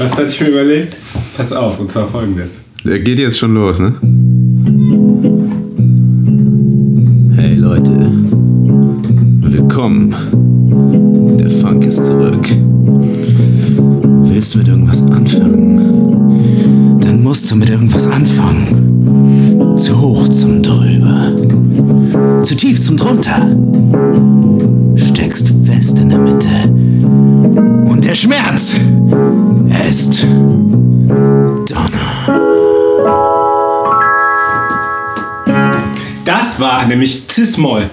Was hatte ich mir überlegt? Pass auf, und zwar folgendes. Der geht jetzt schon los, ne? Hey Leute, willkommen. Der Funk ist zurück. Willst du mit irgendwas anfangen? Dann musst du mit irgendwas anfangen. Zu hoch zum Drüber. Zu tief zum Drunter. Steckst fest in der Mitte. Und der Schmerz ist Donner. Das war nämlich Cis-Moll.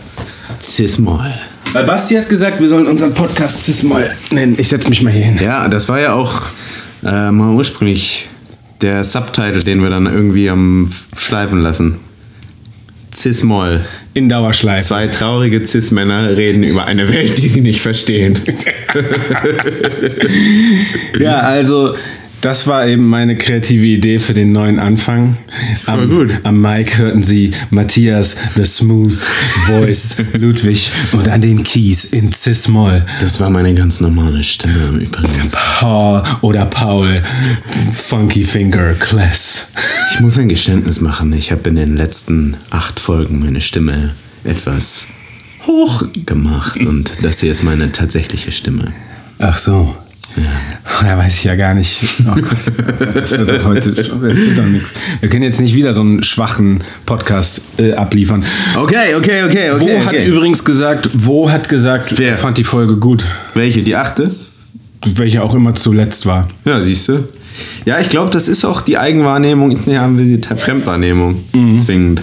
Cis-Moll. Weil Basti hat gesagt, wir sollen unseren Podcast Cis-Moll nennen. Ich setze mich mal hier hin. Ja, das war ja auch äh, mal ursprünglich der Subtitle, den wir dann irgendwie am Schleifen lassen. Cis-Moll. In Dauerschleife. Zwei traurige Cis-Männer reden über eine Welt, die sie nicht verstehen. Ja, also das war eben meine kreative Idee für den neuen Anfang. Voll am, gut. Am Mic hörten Sie Matthias, The Smooth Voice, Ludwig und an den Keys in Cis-Moll. Das war meine ganz normale Stimme übrigens. Paul oder Paul, Funky Finger Class. Ich muss ein Geständnis machen. Ich habe in den letzten acht Folgen meine Stimme etwas hoch gemacht und das hier ist meine tatsächliche Stimme. Ach so. Ja. Da weiß ich ja gar nicht. Oh Gott, das wird doch heute das wird doch nichts. Wir können jetzt nicht wieder so einen schwachen Podcast äh, abliefern. Okay, okay, okay, okay. Wo hat okay. übrigens gesagt, wo hat gesagt, Wer? er fand die Folge gut, Welche? Die achte? welche auch immer zuletzt war. Ja, siehst du. Ja, ich glaube, das ist auch die Eigenwahrnehmung, ja, haben wir die Fremdwahrnehmung. Zwingend.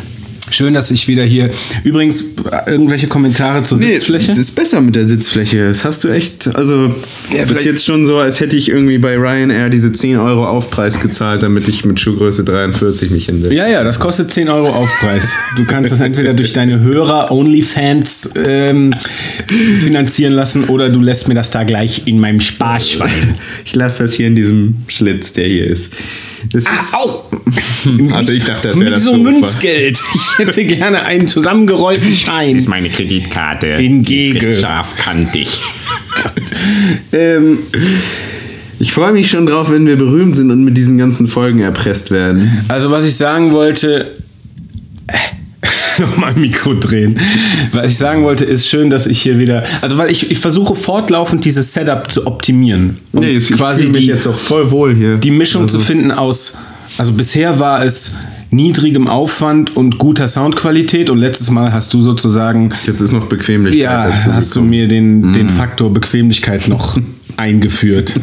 Schön, dass ich wieder hier. Übrigens, irgendwelche Kommentare zur Sitzfläche? das ist besser mit der Sitzfläche. Das hast du echt, also, das ist jetzt schon so, als hätte ich irgendwie bei Ryanair diese 10 Euro Aufpreis gezahlt, damit ich mit Schuhgröße 43 mich hinsetze. Ja, ja, das kostet 10 Euro Aufpreis. Du kannst das entweder durch deine Hörer OnlyFans ähm, finanzieren lassen oder du lässt mir das da gleich in meinem Sparschwein. Ich lasse das hier in diesem Schlitz, der hier ist. Das ist Au! Also ich dachte, das wäre das so Sofa. Münzgeld. Ich hätte gerne einen zusammengerollten Schein. meine Kreditkarte. In Gege. Scharfkantig. Ähm, Ich freue mich schon drauf, wenn wir berühmt sind und mit diesen ganzen Folgen erpresst werden. also was ich sagen wollte, äh, nochmal Mikro drehen. Was ich sagen wollte, ist schön, dass ich hier wieder, also weil ich, ich versuche fortlaufend dieses Setup zu optimieren. Und Nee, ich quasi mich die, jetzt auch voll wohl hier. die Mischung Also- zu finden aus, also bisher war es niedrigem Aufwand und guter Soundqualität und letztes Mal hast du sozusagen Jetzt ist noch Bequemlichkeit Ja, hast du gekommen. mir den, den Faktor Bequemlichkeit noch eingeführt.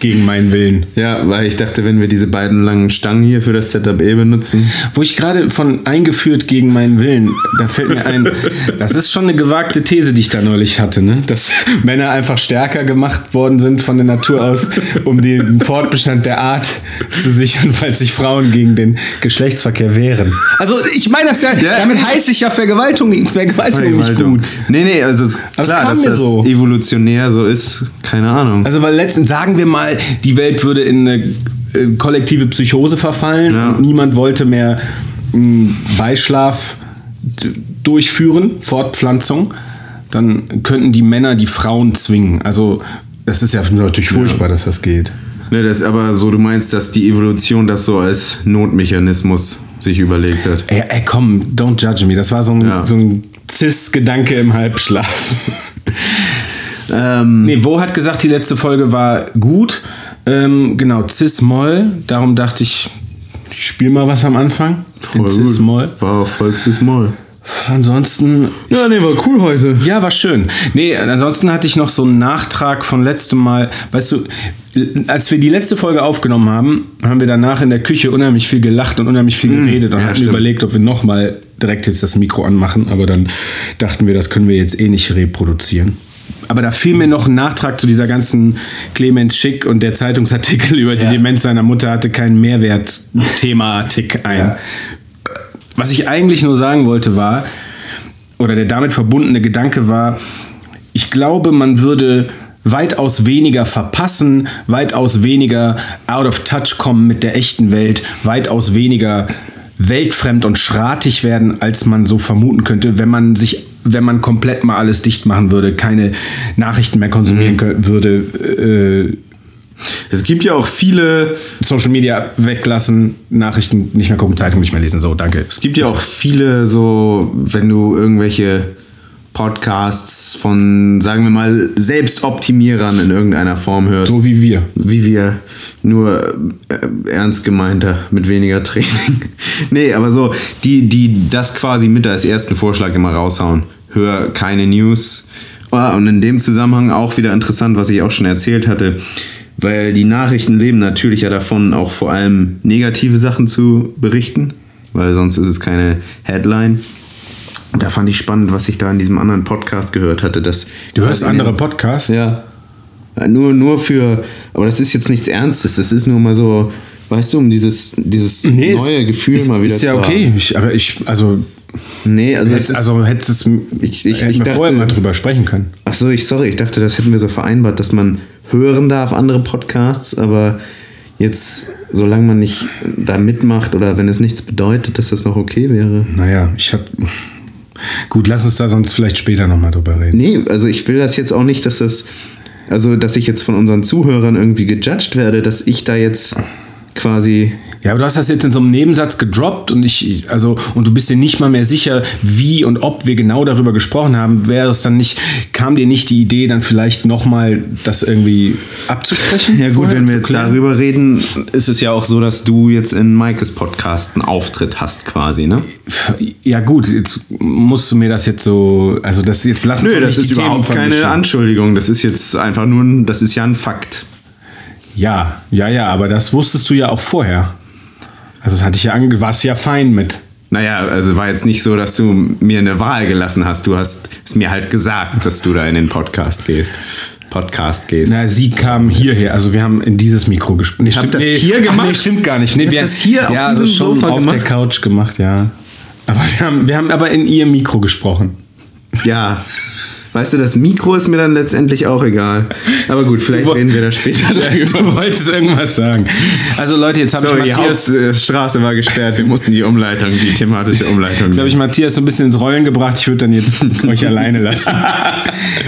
Gegen meinen Willen. Ja, weil ich dachte, wenn wir diese beiden langen Stangen hier für das Setup eh benutzen. Wo ich gerade von eingeführt gegen meinen Willen, da fällt mir ein, das ist schon eine gewagte These, die ich da neulich hatte, ne? dass Männer einfach stärker gemacht worden sind von der Natur aus, um den Fortbestand der Art zu sichern, falls sich Frauen gegen den Geschlechtsverkehr wehren. Also ich meine das ja, Ja. damit heiße ich ja Vergewaltigung, Vergewaltigung nicht gut. Nee, nee, also klar, dass das so. evolutionär so ist, keine Ahnung. Also weil letztens sagen wir mal, die Welt würde in eine äh, kollektive Psychose verfallen Ja. und niemand wollte mehr mh, Beischlaf durchführen, Fortpflanzung, dann könnten die Männer die Frauen zwingen. Also das ist ja natürlich furchtbar, dass das geht. Ne, das ist aber so, du meinst, dass die Evolution das so als Notmechanismus sich überlegt hat. Ey, ey komm, don't judge me. Das war so ein, Ja. so ein Cis-Gedanke im Halbschlaf. Ähm, Nee, Wo hat gesagt, die letzte Folge war gut. Ähm, genau, Cis-Moll. Darum dachte ich, ich spiele mal was am Anfang. Voll Cis-Moll. War voll Cis-Moll. Ansonsten, Ja, nee, war cool heute. ja, war schön. Nee, ansonsten hatte ich noch so einen Nachtrag von letztem Mal. Weißt du, als wir die letzte Folge aufgenommen haben, haben wir danach in der Küche unheimlich viel gelacht und unheimlich viel geredet und ja, hatten stimmt. überlegt, ob wir nochmal direkt jetzt das Mikro anmachen. Aber dann dachten wir, das können wir jetzt eh nicht reproduzieren. Aber da fiel mir noch ein Nachtrag zu dieser ganzen Clemens Schick und der Zeitungsartikel über die Ja. Demenz seiner Mutter hatte keinen Mehrwert-Thematik ein. Ja. Was ich eigentlich nur sagen wollte war, oder der damit verbundene Gedanke war, ich glaube, man würde weitaus weniger verpassen, weitaus weniger out of touch kommen mit der echten Welt, weitaus weniger weltfremd und schratig werden, als man so vermuten könnte, wenn man sich, wenn man komplett mal alles dicht machen würde, keine Nachrichten mehr konsumieren kö- würde, äh, Es gibt ja auch viele, Social Media weglassen, Nachrichten nicht mehr gucken, Zeitung nicht mehr lesen. So, danke. es gibt ja auch viele so, wenn du irgendwelche Podcasts von, sagen wir mal, Selbstoptimierern in irgendeiner Form hörst. So wie wir. wie wir nur äh, ernst gemeinter mit weniger Training. nee, aber so, die, die das quasi mit als ersten Vorschlag immer raushauen. Hör keine News. Ah, und in dem Zusammenhang auch wieder interessant, was ich auch schon erzählt hatte, weil die Nachrichten leben natürlich ja davon, auch vor allem negative Sachen zu berichten, weil sonst ist es keine Headline. Da fand ich spannend, was ich da in diesem anderen Podcast gehört hatte. Dass Du hörst andere Podcasts? ja. Nur, nur für, aber das ist jetzt nichts Ernstes, das ist nur mal so, weißt du, um dieses, dieses Nee, ist- neue Gefühl ist, mal wieder Ist ja zu okay. Ich, aber ich, also. Nee, also, es hätte, ist, also hättest es, Ich- ich- hätten ich dachte- vorher mal drüber sprechen können. ach so, ich, sorry, ich dachte, das hätten wir so vereinbart, dass man hören darf, andere Podcasts, aber jetzt, solange man nicht da mitmacht oder wenn es nichts bedeutet, dass das noch okay wäre. Naja, ich hab. Gut, lass uns da sonst vielleicht später nochmal drüber reden. Nee, also ich will das jetzt auch nicht, dass das, also dass ich jetzt von unseren Zuhörern irgendwie gejudged werde, dass ich da jetzt quasi Ja, aber du hast das jetzt in so einem Nebensatz gedroppt und ich, also, und du bist dir nicht mal mehr sicher, wie und ob wir genau darüber gesprochen haben. Wäre es dann nicht, kam dir nicht die Idee, dann vielleicht nochmal das irgendwie abzusprechen? Ja gut, wenn wir jetzt klären? darüber reden, ist es ja auch so, dass du jetzt in Maikes Podcast einen Auftritt hast quasi, ne? Ja gut, jetzt musst du mir das jetzt so, also das jetzt lass uns Nö, das ist Themen überhaupt keine. Anschuldigung. Das ist jetzt einfach nur, ein, das ist ja ein Fakt. Ja, ja, ja, aber das wusstest du ja auch vorher. Also das hatte ich ja ange warst du ja fein mit. Naja, also war jetzt nicht so, dass du mir eine Wahl gelassen hast. Du hast es mir halt gesagt, dass du da in den Podcast gehst. Podcast gehst. Na, sie kam hierher, also wir haben in dieses Mikro gesprochen. Habt stimmt- das nee, hier ach, gemacht? Nee, stimmt gar nicht. Nee, wir das hier auf ja, diesem also schon Sofa auf gemacht? der Couch gemacht, ja. Aber wir haben, wir haben aber in ihr Mikro gesprochen. Ja. Weißt du, das Mikro ist mir dann letztendlich auch egal. Aber gut, vielleicht reden wir da später drüber. Du wolltest irgendwas sagen. Also Leute, jetzt habe So, ich die Matthias, Hauptstraße war gesperrt. Wir mussten die Umleitung, die thematische Umleitung. jetzt habe ich Matthias so ein bisschen ins Rollen gebracht. Ich würde dann jetzt euch alleine lassen.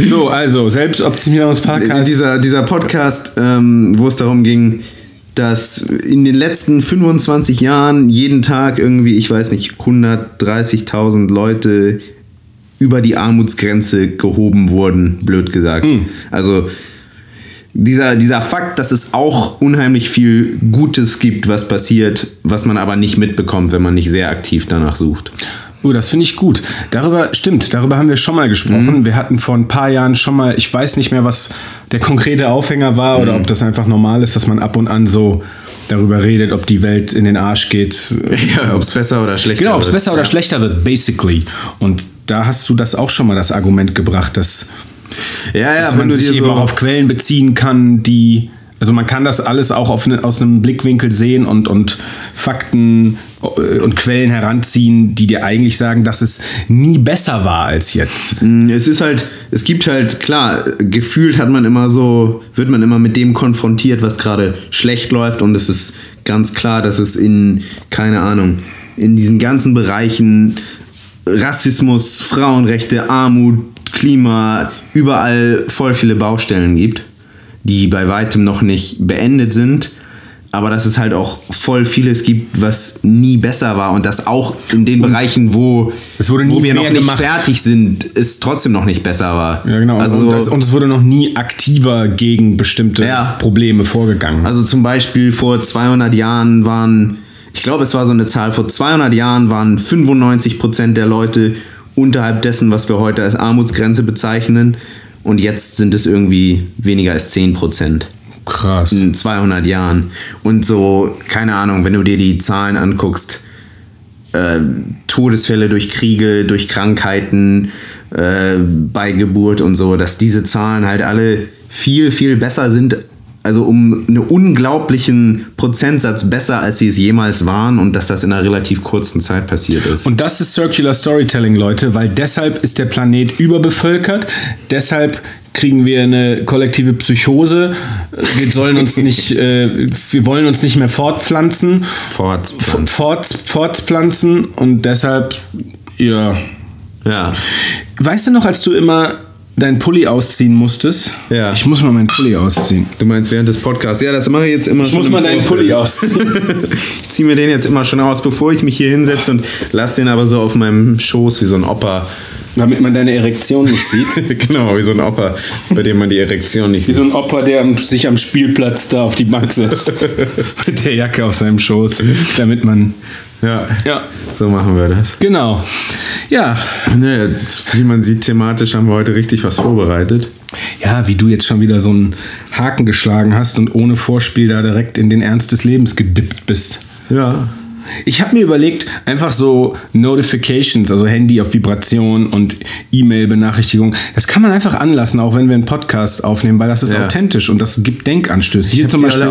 So, also Selbstoptimierungspodcast. dieser, dieser Podcast, ähm, wo es darum ging, dass in den letzten 25 Jahren jeden Tag irgendwie, ich weiß nicht, 130.000 Leute über die Armutsgrenze gehoben wurden, blöd gesagt. Also dieser, dieser Fakt, dass es auch unheimlich viel Gutes gibt, was passiert, was man aber nicht mitbekommt, wenn man nicht sehr aktiv danach sucht. Oh, das finde ich gut. Darüber, stimmt, darüber haben wir schon mal gesprochen. Wir hatten vor ein paar Jahren schon mal, ich weiß nicht mehr, was der konkrete Aufhänger war oder ob das einfach normal ist, dass man ab und an so darüber redet, ob die Welt in den Arsch geht. Ja, ob es besser oder schlechter Genau, ob es wird. besser oder schlechter wird, basically. Und da hast du das auch schon mal das Argument gebracht, dass, Ja, ja, dass wenn man du sich eben so auch auf Quellen beziehen kann, die. Also man kann das alles auch auf ne, aus einem Blickwinkel sehen und, und Fakten äh, und Quellen heranziehen, die dir eigentlich sagen, dass es nie besser war als jetzt. Es ist halt, es gibt halt, klar, gefühlt hat man immer so, wird man immer mit dem konfrontiert, was gerade schlecht läuft und es ist ganz klar, dass es in, keine Ahnung, in diesen ganzen Bereichen Rassismus, Frauenrechte, Armut, Klima, überall voll viele Baustellen gibt, die bei weitem noch nicht beendet sind. Aber dass es halt auch voll vieles gibt, was nie besser war und das auch in den Bereichen, wo, Es wurde nie wo wir noch nicht gemacht. fertig sind, es trotzdem noch nicht besser war. Ja, genau. Also, und, das, und es wurde noch nie aktiver gegen bestimmte Ja. Probleme vorgegangen. also zum Beispiel vor 200 Jahren waren, ich glaube, es war so eine Zahl, vor 200 Jahren waren 95% der Leute unterhalb dessen, was wir heute als Armutsgrenze bezeichnen. Und jetzt sind es irgendwie weniger als 10%. Krass. in 200 Jahren. Und so, keine Ahnung, wenn du dir die Zahlen anguckst, äh, Todesfälle durch Kriege, durch Krankheiten, äh, bei Geburt und so, dass diese Zahlen halt alle viel, viel besser sind. Also um einen unglaublichen Prozentsatz besser, als sie es jemals waren und dass das in einer relativ kurzen Zeit passiert ist. Und das ist Circular Storytelling, Leute, weil deshalb ist der Planet überbevölkert. Deshalb kriegen wir eine kollektive Psychose. Wir sollen uns nicht, äh, wir wollen uns nicht mehr fortpflanzen, Fort. fort, fortpflanzen und deshalb, ja. Ja. Weißt du noch, als du immer deinen Pulli ausziehen musstest. Ja. Ich muss mal meinen Pulli ausziehen. Du meinst während des Podcasts? Ja, das mache ich jetzt immer Ich schon muss im mal deinen. Pulli ausziehen. Ich ziehe mir den jetzt immer schon aus, bevor ich mich hier hinsetze und lass den aber so auf meinem Schoß wie so ein Opa. Damit man deine Erektion nicht sieht. genau, wie so ein Opa, bei dem man die Erektion nicht Wie sieht. so ein Opa, der sich am Spielplatz da auf die Bank setzt. Mit der Jacke auf seinem Schoß. Damit man. Ja. Ja, So machen wir das. genau. Ja. Ne, wie man sieht, thematisch haben wir heute richtig was vorbereitet. Ja, wie du jetzt schon wieder so einen Haken geschlagen hast und ohne Vorspiel da direkt in den Ernst des Lebens gedippt bist. Ja. Ich habe mir überlegt, einfach so Notifications, also Handy auf Vibration und E-Mail-Benachrichtigung, das kann man einfach anlassen, auch wenn wir einen Podcast aufnehmen, weil das ist Ja. authentisch und das gibt Denkanstöße. Hier zum Beispiel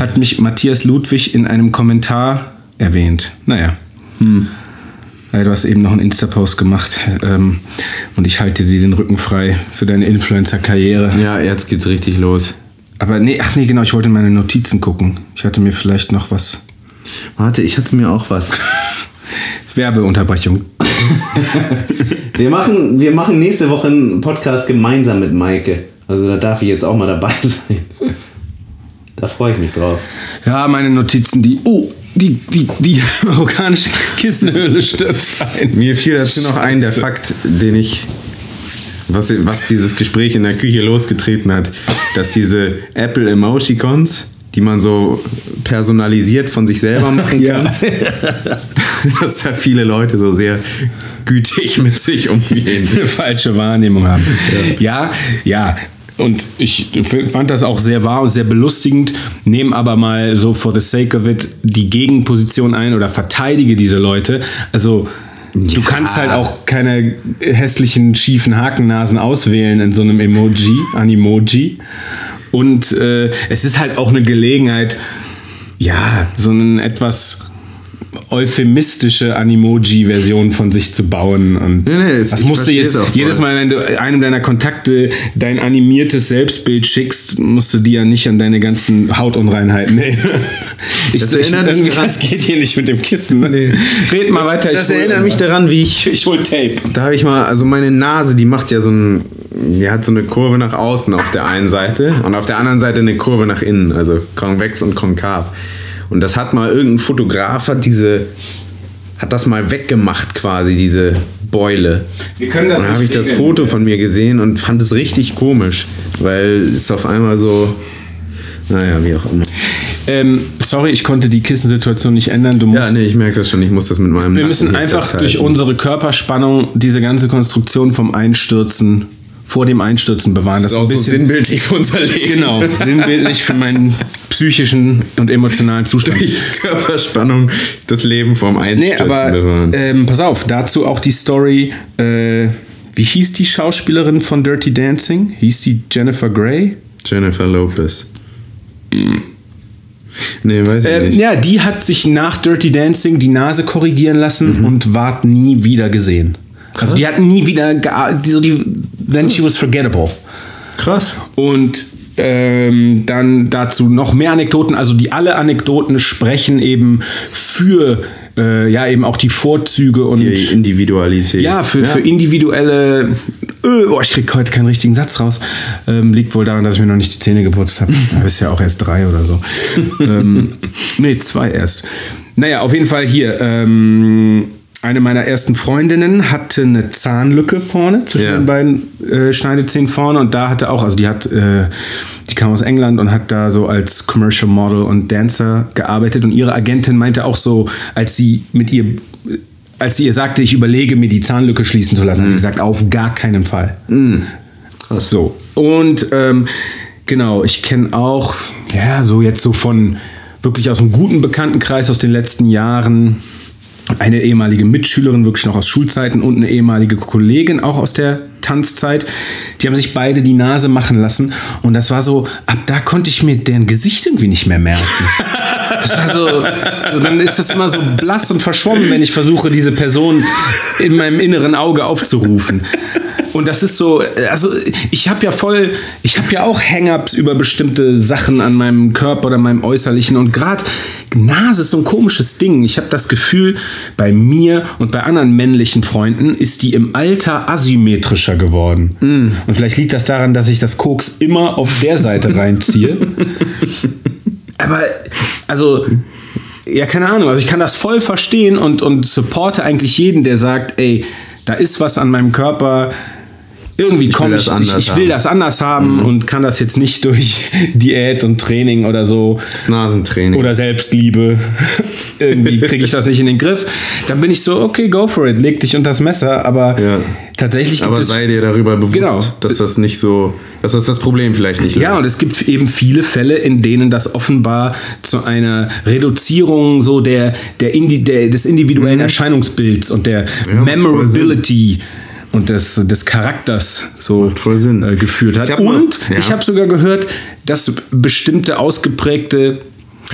hat mich Matthias Ludwig in einem Kommentar erwähnt. Naja. Hm. Ja, du hast eben noch einen Insta-Post gemacht ähm, und ich halte dir den Rücken frei für deine Influencer-Karriere. Ja, jetzt geht's richtig los. Aber nee, ach nee, genau, ich wollte in meine Notizen gucken. Ich hatte mir vielleicht noch was. Warte, ich hatte mir auch was. Werbeunterbrechung. Wir machen, wir machen nächste Woche einen Podcast gemeinsam mit Maike. Also da darf ich jetzt auch mal dabei sein. Da freue ich mich drauf. Ja, meine Notizen, die. Oh, die, die, die marokkanische Kissenhöhle stürzt ein. Mir fiel dazu noch ein, der Fakt, den ich, was, was dieses Gespräch in der Küche losgetreten hat, dass diese Apple Emojicons, die man so personalisiert von sich selber machen kann, dass da viele Leute so sehr gütig mit sich umgehen. Eine falsche Wahrnehmung haben. Ja, ja. Und ich fand das auch sehr wahr und sehr belustigend, nehme aber mal so for the sake of it die Gegenposition ein oder verteidige diese Leute. Also du kannst halt auch keine hässlichen, schiefen Hakennasen auswählen in so einem Emoji, Animoji. Und äh, es ist halt auch eine Gelegenheit, ja, so einen etwas euphemistische Animoji-Version von sich zu bauen. Und Nee, nee, das ich musst du jetzt auch jedes Mal, wenn du einem deiner Kontakte dein animiertes Selbstbild schickst, musst du die ja nicht an deine ganzen Hautunreinheiten erinnern. Ich, Das ich, erinnert mich daran- das geht hier nicht mit dem Kissen. Red mal weiter. Das ich hol- erinnert mich daran, wie ich Ich hol Tape. Da habe ich mal, also meine Nase, die macht ja so ein, die hat so eine Kurve nach außen auf der einen Seite und auf der anderen Seite eine Kurve nach innen, also konvex und konkav. Und das hat mal irgendein Fotograf hat diese, hat das mal weggemacht quasi, diese Beule. Wir können das Und dann habe ich das. Foto von mir gesehen und fand es richtig komisch, weil es auf einmal so, naja, wie auch immer. Ähm, sorry, ich konnte die Kissensituation nicht ändern. Du musst Ja, nee, ich merke das schon, ich muss das mit meinem Wir Nacken müssen einfach festhalten. durch unsere Körperspannung diese ganze Konstruktion vom Einstürzen, vor dem Einstürzen bewahren. das ist auch so sinnbildlich für unser Leben. Genau, sinnbildlich für meinen psychischen und emotionalen Zustand. durch Körperspannung das Leben vom Nee, Einstürzen aber bewahren. ähm, pass auf, dazu auch die Story. Äh, wie hieß die Schauspielerin von Dirty Dancing? Hieß die Jennifer Grey? Jennifer Lopez. Nee, weiß ich Äh, nicht. ja, die hat sich nach Dirty Dancing die Nase korrigieren lassen und ward nie wieder gesehen. Also die hat nie wieder, die, so die, then she was forgettable. Krass. Und ähm, dann dazu noch mehr Anekdoten. Also die alle Anekdoten sprechen eben für äh, ja eben auch die Vorzüge und Die Individualität. ja für, für individuelle. Äh, oh, ich krieg heute keinen richtigen Satz raus. Ähm, liegt wohl daran, dass ich mir noch nicht die Zähne geputzt habe. Du bist ja auch erst drei oder so. ähm, nee, zwei erst. Naja, auf jeden Fall hier. Ähm, eine meiner ersten Freundinnen hatte eine Zahnlücke vorne zwischen Ja. den beiden äh, Schneidezähnen vorne und da hatte auch, also die hat, äh, die kam aus England und hat da so als Commercial Model und Dancer gearbeitet und ihre Agentin meinte auch so, als sie mit ihr, als sie ihr sagte, ich überlege mir die Zahnlücke schließen zu lassen, hat sie gesagt, auf gar keinen Fall. Krass. So. Und ähm, genau, ich kenne auch, ja, so jetzt so von wirklich aus einem guten Bekanntenkreis aus den letzten Jahren eine ehemalige Mitschülerin, wirklich noch aus Schulzeiten und eine ehemalige Kollegin, auch aus der Tanzzeit. Die haben sich beide die Nase machen lassen. Und das war so, ab da konnte ich mir deren Gesicht irgendwie nicht mehr merken. Das war so, so, dann ist das immer so blass und verschwommen, wenn ich versuche, diese Person in meinem inneren Auge aufzurufen. Und das ist so, also ich habe ja voll, ich habe ja auch Hang-ups über bestimmte Sachen an meinem Körper oder meinem Äußerlichen. Und gerade Nase ist so ein komisches Ding. Ich habe das Gefühl, bei mir und bei anderen männlichen Freunden ist die im Alter asymmetrischer geworden. Und vielleicht liegt das daran, dass ich das Koks immer auf der Seite reinziehe. Aber, also, ja, keine Ahnung. Also ich kann das voll verstehen und, und supporte eigentlich jeden, der sagt, ey, da ist was an meinem Körper. Irgendwie komme ich, ich, anders ich will haben. das anders haben und kann das jetzt nicht durch Diät und Training oder so Das Nasentraining. oder Selbstliebe. Irgendwie kriege ich das nicht in den Griff. Dann bin ich so, okay, go for it, leg dich unter das Messer. Aber Ja. tatsächlich gibt aber es sei dir darüber bewusst, Genau. dass das nicht so, dass das das Problem vielleicht nicht Ja, löst. und es gibt eben viele Fälle, in denen das offenbar zu einer Reduzierung so der, der, Indi der des individuellen Erscheinungsbilds und der Mhm. Ja, macht voll Memorability und des, des Charakters so Macht voll Sinn. äh, geführt hat. Ich hab mal- und ja. ich habe sogar gehört, dass bestimmte ausgeprägte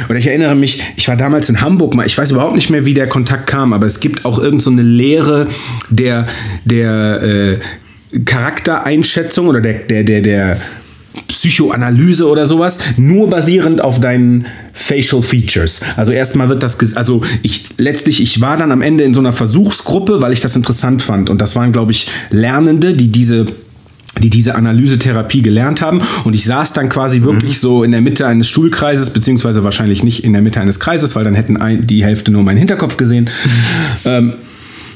oder ich erinnere mich, ich war damals in Hamburg mal, ich weiß überhaupt nicht mehr, wie der Kontakt kam, aber es gibt auch irgend so eine Lehre der, der äh, Charaktereinschätzung oder der, der, der, der Psychoanalyse oder sowas, nur basierend auf deinen Facial Features. Also erstmal wird das, also ich letztlich, ich war dann am Ende in so einer Versuchsgruppe, weil ich das interessant fand. Und das waren, glaube ich, Lernende, die diese die diese Analysetherapie gelernt haben. Und ich saß dann quasi wirklich so in der Mitte eines Stuhlkreises, beziehungsweise wahrscheinlich nicht in der Mitte eines Kreises, weil dann hätten ein, die Hälfte nur meinen Hinterkopf gesehen. Ähm,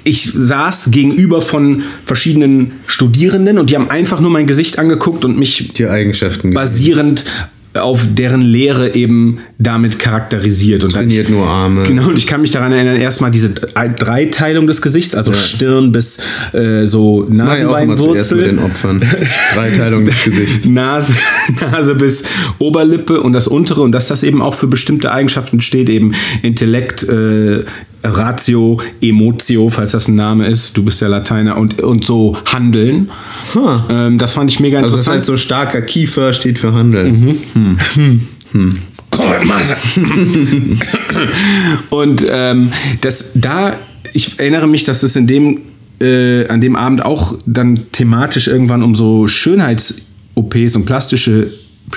ich saß gegenüber von verschiedenen Studierenden und die haben einfach nur mein Gesicht angeguckt und mich die Eigenschaften basierend auf deren Lehre eben damit charakterisiert. Und trainiert nur Arme. Genau, und ich kann mich daran erinnern, erstmal diese Dreiteilung des Gesichts, also Stirn bis äh, so ich zuerst mit den Nasenbeinwurzel. Opfern. Dreiteilung des Gesichts. Nase, Nase bis Oberlippe und das untere und dass das eben auch für bestimmte Eigenschaften steht, eben Intellekt, äh, Ratio, Emotio, falls das ein Name ist, du bist ja Lateiner und, und so Handeln. Huh. Ähm, das fand ich mega Also das interessant. heißt, so starker Kiefer steht für Handeln. Maser. und ähm, das da, ich erinnere mich, dass es in dem äh, an dem Abend auch dann thematisch irgendwann um so Schönheits-OPs und plastische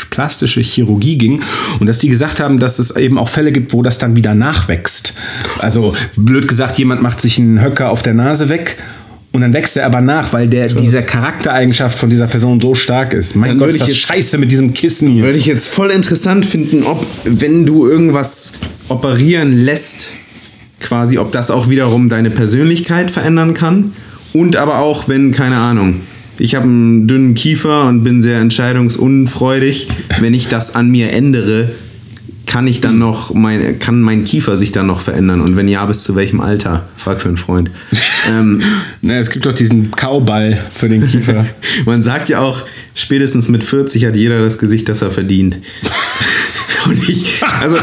plastische Chirurgie ging und dass die gesagt haben, dass es eben auch Fälle gibt, wo das dann wieder nachwächst. Also blöd gesagt, jemand macht sich einen Höcker auf der Nase weg und dann wächst er aber nach, weil der diese Charaktereigenschaft von dieser Person so stark ist. Mein Dann Gott, würde ist das ich jetzt- scheiße mit diesem Kissen hier. Würde ich jetzt voll interessant finden, ob, wenn du irgendwas operieren lässt, quasi, ob das auch wiederum deine Persönlichkeit verändern kann. Und aber auch, wenn, keine Ahnung, ich habe einen dünnen Kiefer und bin sehr entscheidungsunfreudig. Wenn ich das an mir ändere, kann ich dann noch, mein, kann mein Kiefer sich dann noch verändern? Und wenn ja, bis zu welchem Alter? Frag für einen Freund. ähm, Na, es gibt doch diesen Kauball für den Kiefer. man sagt ja auch, spätestens mit 40 hat jeder das Gesicht, das er verdient. Und ich, also,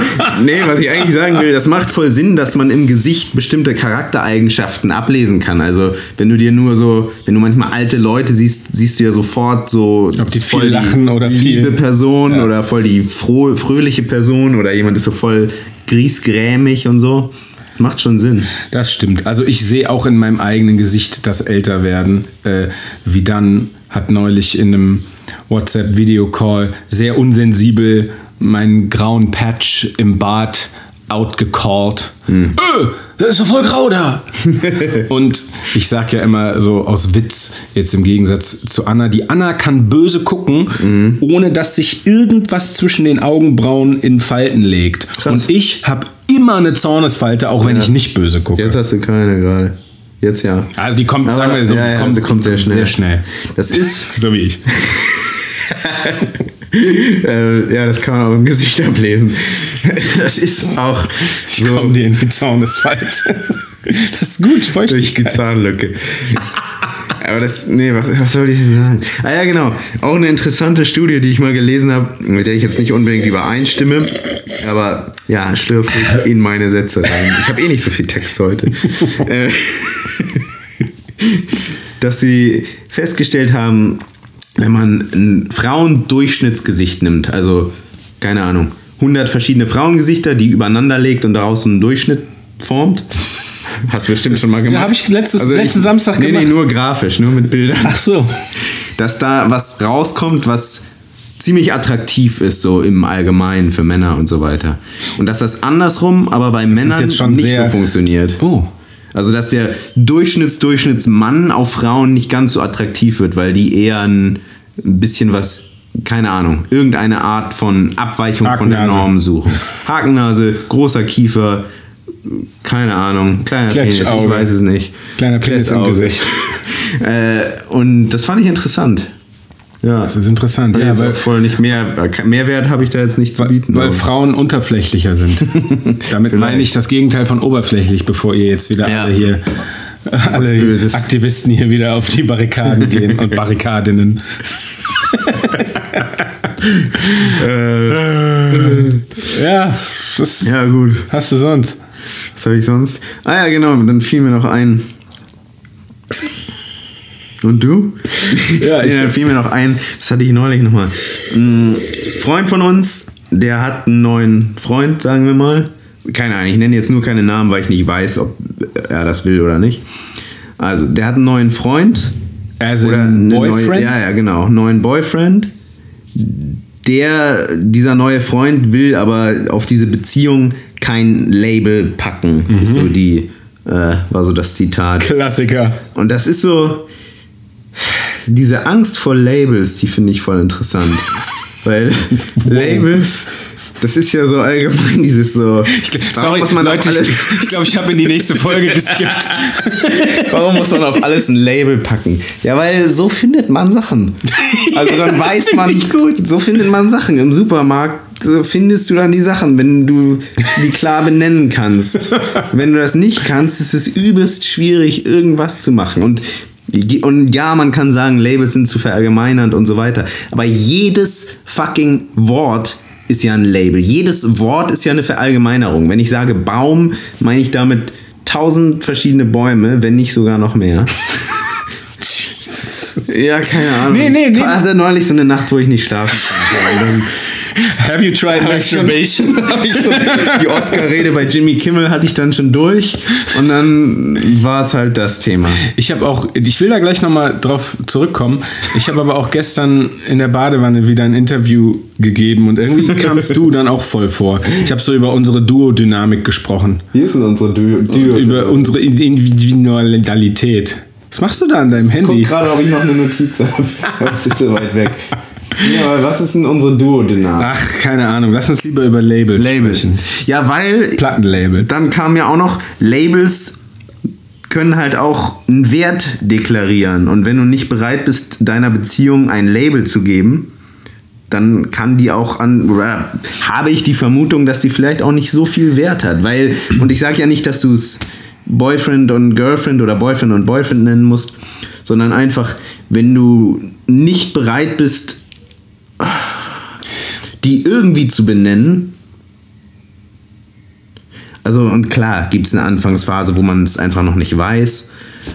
nee, was ich eigentlich sagen will, das macht voll Sinn, dass man im Gesicht bestimmte Charaktereigenschaften ablesen kann. Also, wenn du dir nur so, wenn du manchmal alte Leute siehst, siehst du ja sofort so, Ob die ist viel lachen oder viel- liebe Person oder voll die froh, fröhliche Person oder jemand ist so voll griesgrämig und so. Macht schon Sinn. Das stimmt. Also ich sehe auch in meinem eigenen Gesicht das Älterwerden. Äh, wie dann hat neulich in einem WhatsApp-Video-Call sehr unsensibel meinen grauen Patch im Bart outgecallt. Hm. Äh, das ist doch voll grau da. Und ich sag ja immer so aus Witz, jetzt im Gegensatz zu Anna, die Anna kann böse gucken, Mhm. ohne dass sich irgendwas zwischen den Augenbrauen in Falten legt. Krass. Und ich habe immer eine Zornesfalte, auch wenn ich nicht böse gucke. Jetzt hast du keine gerade. Jetzt ja. Also die kommt, Aber- sagen wir so, ja, ja, kommt, sie kommt sehr schnell. Sehr schnell. Das ist, So wie ich. äh, ja, das kann man auch im Gesicht ablesen. Das ist auch Ich so komme dir in die Zornesfalte. Das ist gut, durch die. Zahnlücke. Aber das, nee, was, was soll ich denn sagen? Ah ja, genau. Auch eine interessante Studie, die ich mal gelesen habe, mit der ich jetzt nicht unbedingt übereinstimme. Aber ja, schlürf nicht in meine Sätze rein. Ich habe eh nicht so viel Text heute. Äh, dass sie festgestellt haben, wenn man ein Frauendurchschnittsgesicht nimmt, also keine Ahnung, 100 verschiedene Frauengesichter, die übereinander legt und daraus einen Durchschnitt formt, Hast du bestimmt schon mal gemacht. hab ich letztes- letzten Samstag nee, gemacht. Nee, nur grafisch, nur mit Bildern. Ach so. Dass da was rauskommt, was ziemlich attraktiv ist, so im Allgemeinen für Männer und so weiter. Und dass das andersrum aber bei Männern jetzt schon nicht sehr- so funktioniert. Oh. Also, dass der Durchschnitts-Durchschnittsmann auf Frauen nicht ganz so attraktiv wird, weil die eher ein bisschen was, keine Ahnung, irgendeine Art von Abweichung von der. Norm suchen. Hakennase, großer Kiefer, keine Ahnung, kleiner Penis, ich weiß es nicht. Kleiner Penis im. Gesicht. äh, und das fand ich interessant. Ja, Das ist interessant. ja, weil, voll nicht mehr, Mehrwert habe ich da jetzt nicht zu bieten. weil aber- Frauen unterflächlicher sind. Damit meine ich das Gegenteil von oberflächlich, bevor ihr jetzt wieder Ja. alle hier alle Böses. Aktivisten hier wieder auf die Barrikaden gehen und Barrikadinnen. ja, was ja, gut. hast du sonst? Was habe ich sonst? Ah ja, genau, dann fiel mir noch ein. Und du? Ja, ich- dann fiel mir noch ein, das hatte ich neulich nochmal. Ein Freund von uns, der hat einen neuen Freund, sagen wir mal. Keine Ahnung, ich nenne jetzt nur keine Namen, weil ich nicht weiß, ob er das will oder nicht. Also, der hat einen neuen Freund. As Oder in eine Boyfriend? Neue, ja, ja, genau. Neuen Boyfriend. Der, dieser neue Freund will aber auf diese Beziehung kein Label packen. Mhm. Ist so die, äh, war so das Zitat. Klassiker. Und das ist so, diese Angst vor Labels, die finde ich voll interessant. Weil Labels, das ist ja so allgemein dieses so. warum Sorry, muss man Leute, alles, ich, glaube, ich habe in die nächste Folge geskippt. Warum muss man auf alles ein Label packen? Ja, weil so findet man Sachen. Also dann weiß man, so findet man Sachen im Supermarkt. Findest du dann die Sachen, wenn du die klar benennen kannst. Wenn du das nicht kannst, ist es übelst schwierig, irgendwas zu machen. Und, und ja, man kann sagen, Labels sind zu verallgemeinernd und so weiter. Aber jedes fucking Wort ist ja ein Label. Jedes Wort ist ja eine Verallgemeinerung. Wenn ich sage Baum, meine ich damit tausend verschiedene Bäume, wenn nicht sogar noch mehr. ja, keine Ahnung. Nee, nee, nee. Ich hatte neulich so eine Nacht, wo ich nicht schlafen konnte. Have you tried ich masturbation? ich die Oscar-Rede bei Jimmy Kimmel hatte ich dann schon durch und dann war es halt das Thema. Ich habe auch, ich will da gleich nochmal drauf zurückkommen. Ich habe aber auch gestern in der Badewanne wieder ein Interview gegeben und irgendwie kamst du dann auch voll vor. Ich habe so über unsere Duodynamik gesprochen. Hier ist denn unsere Duo. Über unsere Individualität. Was machst du da an deinem Guck Handy? gerade, ob ich noch eine Notiz habe. Das ist so weit weg. Ja, aber was ist denn unsere Duodynamik? Ach, keine Ahnung. Lass uns lieber über Labels Labels. sprechen. Ja, weil Plattenlabels. dann kam ja auch noch, Labels können halt auch einen Wert deklarieren. Und wenn du nicht bereit bist, deiner Beziehung ein Label zu geben, dann kann die auch an, habe ich die Vermutung, dass die vielleicht auch nicht so viel Wert hat. Weil, und ich sage ja nicht, dass du es Boyfriend und Girlfriend oder Boyfriend und Boyfriend nennen musst, sondern einfach, wenn du nicht bereit bist, die irgendwie zu benennen, also und klar gibt es eine Anfangsphase, wo man es einfach noch nicht weiß.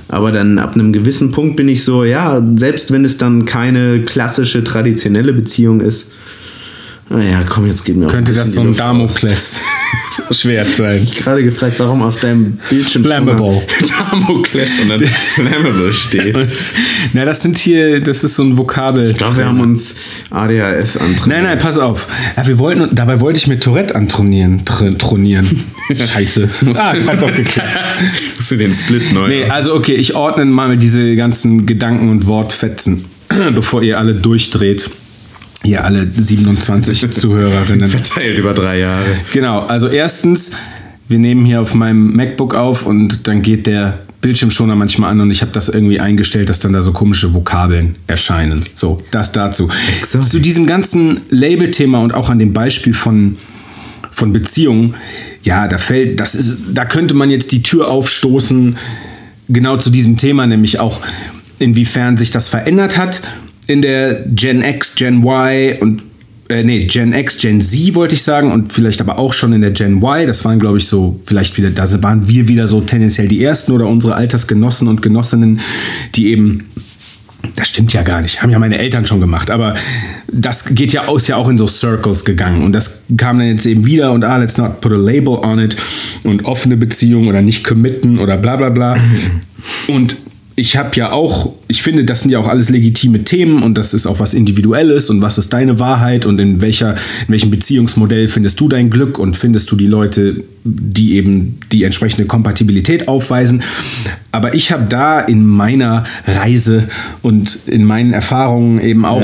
Aber dann ab einem gewissen Punkt bin ich so, ja, selbst wenn es dann keine klassische, traditionelle Beziehung ist, naja, komm, jetzt gib mir auch Könnte das so ein Luft Damokless-Schwert sein? Ich gerade gefragt, warum auf deinem Bildschirm Flammable. Damokles und dann Flammable steht. Na, das sind hier, das ist so ein Vokabel. Ich glaube, wir haben uns ADHS antrainiert. Nein, nein, pass auf. Ja, wir wollten, dabei wollte ich mir Tourette antronieren. Tr tronieren. Scheiße. ah, hat doch geklappt. Musst du den Split neu Nee, also okay, ich ordne mal diese ganzen Gedanken und Wortfetzen, bevor ihr alle durchdreht. Ihr alle 27 Zuhörerinnen. verteilt über drei Jahre. Genau, also erstens, wir nehmen hier auf meinem MacBook auf und dann geht der Bildschirmschoner manchmal an und ich habe das irgendwie eingestellt, dass dann da so komische Vokabeln erscheinen. So, das dazu. Exakt. Zu diesem ganzen Label-Thema und auch an dem Beispiel von, von Beziehungen, ja, da fällt, das ist, da könnte man jetzt die Tür aufstoßen, genau zu diesem Thema, nämlich auch inwiefern sich das verändert hat in der Gen X, Gen Y und äh, nee, Gen X, Gen Z wollte ich sagen und vielleicht aber auch schon in der Gen Y. Das waren, glaube ich, so vielleicht wieder, da waren wir wieder so tendenziell die ersten oder unsere Altersgenossen und Genossinnen, die eben das stimmt ja gar nicht. Haben ja meine Eltern schon gemacht. Aber das geht ja aus, ja auch in so Circles gegangen. Und das kam dann jetzt eben wieder und ah, let's not put a label on it. Und offene Beziehung oder nicht committen oder bla bla bla. Und ich habe ja auch, ich finde, das sind ja auch alles legitime Themen und das ist auch was Individuelles und was ist deine Wahrheit und in welcher, in welchem Beziehungsmodell findest du dein Glück und findest du die Leute, die eben die entsprechende Kompatibilität aufweisen. Aber ich habe da in meiner Reise und in meinen Erfahrungen eben auch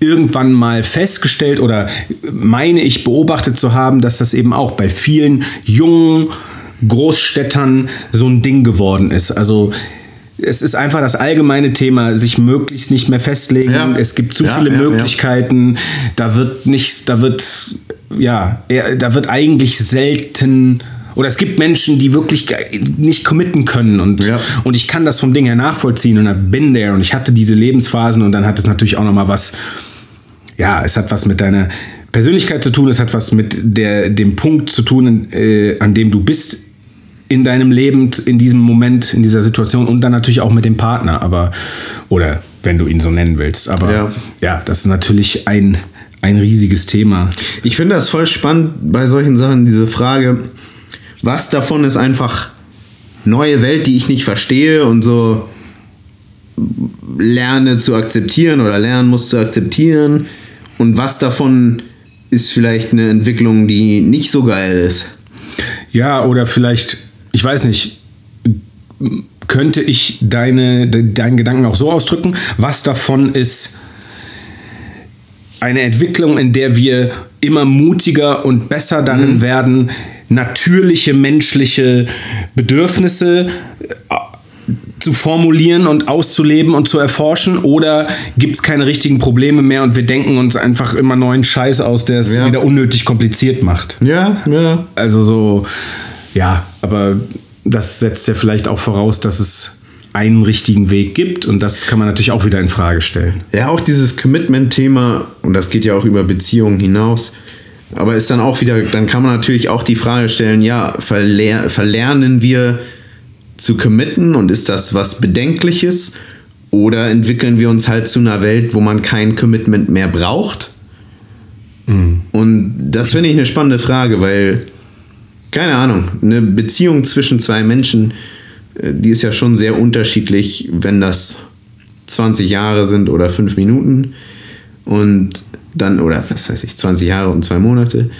irgendwann mal festgestellt oder meine ich beobachtet zu haben, dass das eben auch bei vielen jungen Großstädtern so ein Ding geworden ist. Also es ist einfach das allgemeine Thema, sich möglichst nicht mehr festlegen. Ja. Es gibt zu Ja, viele ja. Möglichkeiten. Da wird nichts, da wird, ja, da wird eigentlich selten. Oder es gibt Menschen, die wirklich nicht committen können. Und, Ja. und ich kann das vom Ding her nachvollziehen und I've been there und ich hatte diese Lebensphasen und dann hat es natürlich auch nochmal was, ja, es hat was mit deiner Persönlichkeit zu tun, es hat was mit der, dem Punkt zu tun, äh, an dem du bist in deinem Leben, in diesem Moment, in dieser Situation und dann natürlich auch mit dem Partner, aber, oder wenn du ihn so nennen willst. Aber ja, Ja. das ist natürlich ein, ein riesiges Thema. Ich finde das voll spannend bei solchen Sachen, diese Frage, was davon ist einfach neue Welt, die ich nicht verstehe und so lerne zu akzeptieren oder lernen muss zu akzeptieren und was davon ist vielleicht eine Entwicklung, die nicht so geil ist. Ja, oder vielleicht, ich weiß nicht, könnte ich deine, de, deinen Gedanken auch so ausdrücken, was davon ist eine Entwicklung, in der wir immer mutiger und besser darin werden, natürliche menschliche Bedürfnisse äh, zu formulieren und auszuleben und zu erforschen oder gibt es keine richtigen Probleme mehr und wir denken uns einfach immer neuen Scheiß aus, der es Ja. wieder unnötig kompliziert macht. Ja, ja. Also so, ja, aber das setzt ja vielleicht auch voraus, dass es einen richtigen Weg gibt und das kann man natürlich auch wieder in Frage stellen. Ja, auch dieses Commitment-Thema, und das geht ja auch über Beziehungen hinaus, aber ist dann auch wieder, dann kann man natürlich auch die Frage stellen, ja, verler verlernen wir zu committen und ist das was Bedenkliches? Oder entwickeln wir uns halt zu einer Welt, wo man kein Commitment mehr braucht? Und das finde ich eine spannende Frage, weil, keine Ahnung, eine Beziehung zwischen zwei Menschen, äh, die ist ja schon sehr unterschiedlich, wenn das 20 Jahre sind oder 5 Minuten. Und dann, oder was weiß ich, 20 Jahre und zwei Monate.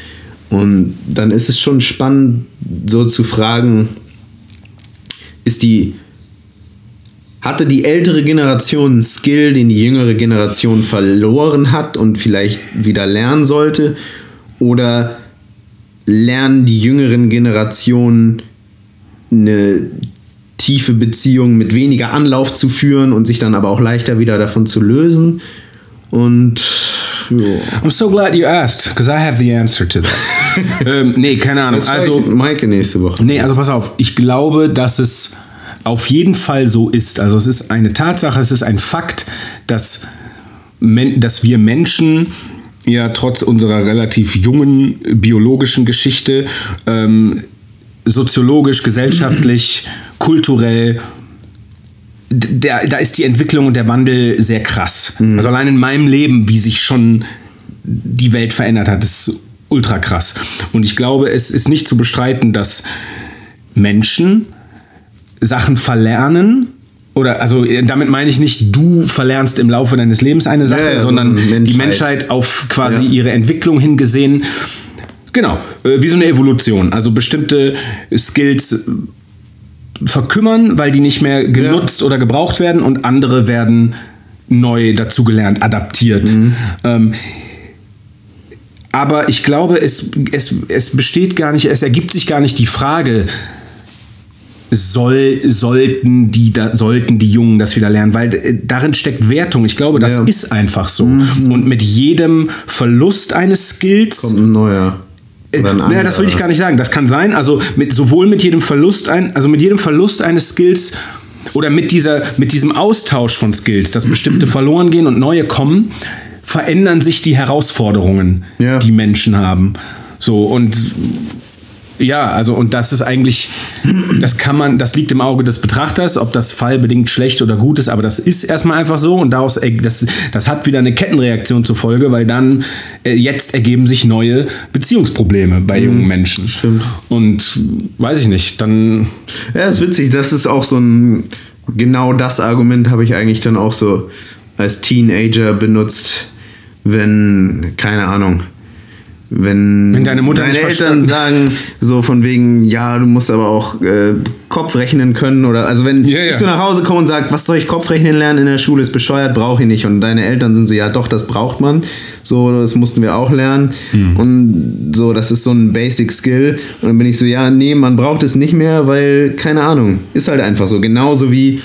Und dann ist es schon spannend, so zu fragen, ist die, hatte die ältere Generation einen Skill, den die jüngere Generation verloren hat und vielleicht wieder lernen sollte? Oder lernen die jüngeren Generationen eine tiefe Beziehung mit weniger Anlauf zu führen und sich dann aber auch leichter wieder davon zu lösen? Und jo. I'm so glad you asked, because I have the answer to that. ähm, nee, keine Ahnung. Also, Maike nächste Woche. Nee, also pass auf. Ich glaube, dass es auf jeden Fall so ist. Also es ist eine Tatsache, es ist ein Fakt, dass, dass wir Menschen ja trotz unserer relativ jungen biologischen Geschichte ähm, soziologisch, gesellschaftlich, kulturell d- da, da ist die Entwicklung und der Wandel sehr krass. Also allein in meinem Leben, wie sich schon die Welt verändert hat, ist ultra krass. Und ich glaube, es ist nicht zu bestreiten, dass Menschen Sachen verlernen. Oder, also äh, damit meine ich nicht, du verlernst im Laufe deines Lebens eine Sache, Ja, ja, so sondern Menschheit. die Menschheit auf quasi Ja. ihre Entwicklung hingesehen. Genau, äh, wie so eine Evolution. Also bestimmte Skills verkümmern, weil die nicht mehr genutzt oder gebraucht werden und andere werden neu dazugelernt, adaptiert. Ähm, aber ich glaube, es, es, es besteht gar nicht, es ergibt sich gar nicht die Frage, soll, sollten, die, da, sollten die Jungen das wieder lernen, weil äh, darin steckt Wertung. Ich glaube, das Ja. ist einfach so. Und mit jedem Verlust eines Skills Kommt ein neuer. Ein ja, das will ich gar nicht sagen. Das kann sein. Also mit, sowohl mit jedem Verlust ein, also mit jedem Verlust eines Skills oder mit dieser, mit diesem Austausch von Skills, dass bestimmte verloren gehen und neue kommen, verändern sich die Herausforderungen, Ja. die Menschen haben. So und ja, also und das ist eigentlich, das kann man, das liegt im Auge des Betrachters, ob das fallbedingt schlecht oder gut ist, aber das ist erstmal einfach so und daraus, das, das hat wieder eine Kettenreaktion zur Folge, weil dann äh, jetzt ergeben sich neue Beziehungsprobleme bei jungen Menschen. stimmt. Und weiß ich nicht, dann Ja, ist witzig. Das ist auch so ein. Genau das Argument habe ich eigentlich dann auch so als Teenager benutzt, wenn, keine Ahnung, wenn, Wenn deine Mutter deine Eltern verstanden- sagen, so von wegen, ja, du musst aber auch äh, Kopf rechnen können oder also wenn ja. ich so nach Hause komme und sage, was soll ich Kopfrechnen lernen in der Schule, ist bescheuert, brauche ich nicht. Und deine Eltern sind so, ja doch, das braucht man, so, das mussten wir auch lernen. Mhm. und so, das ist so ein Basic Skill. Und dann bin ich so, ja, nee, man braucht es nicht mehr, weil, keine Ahnung, ist halt einfach so, genauso wie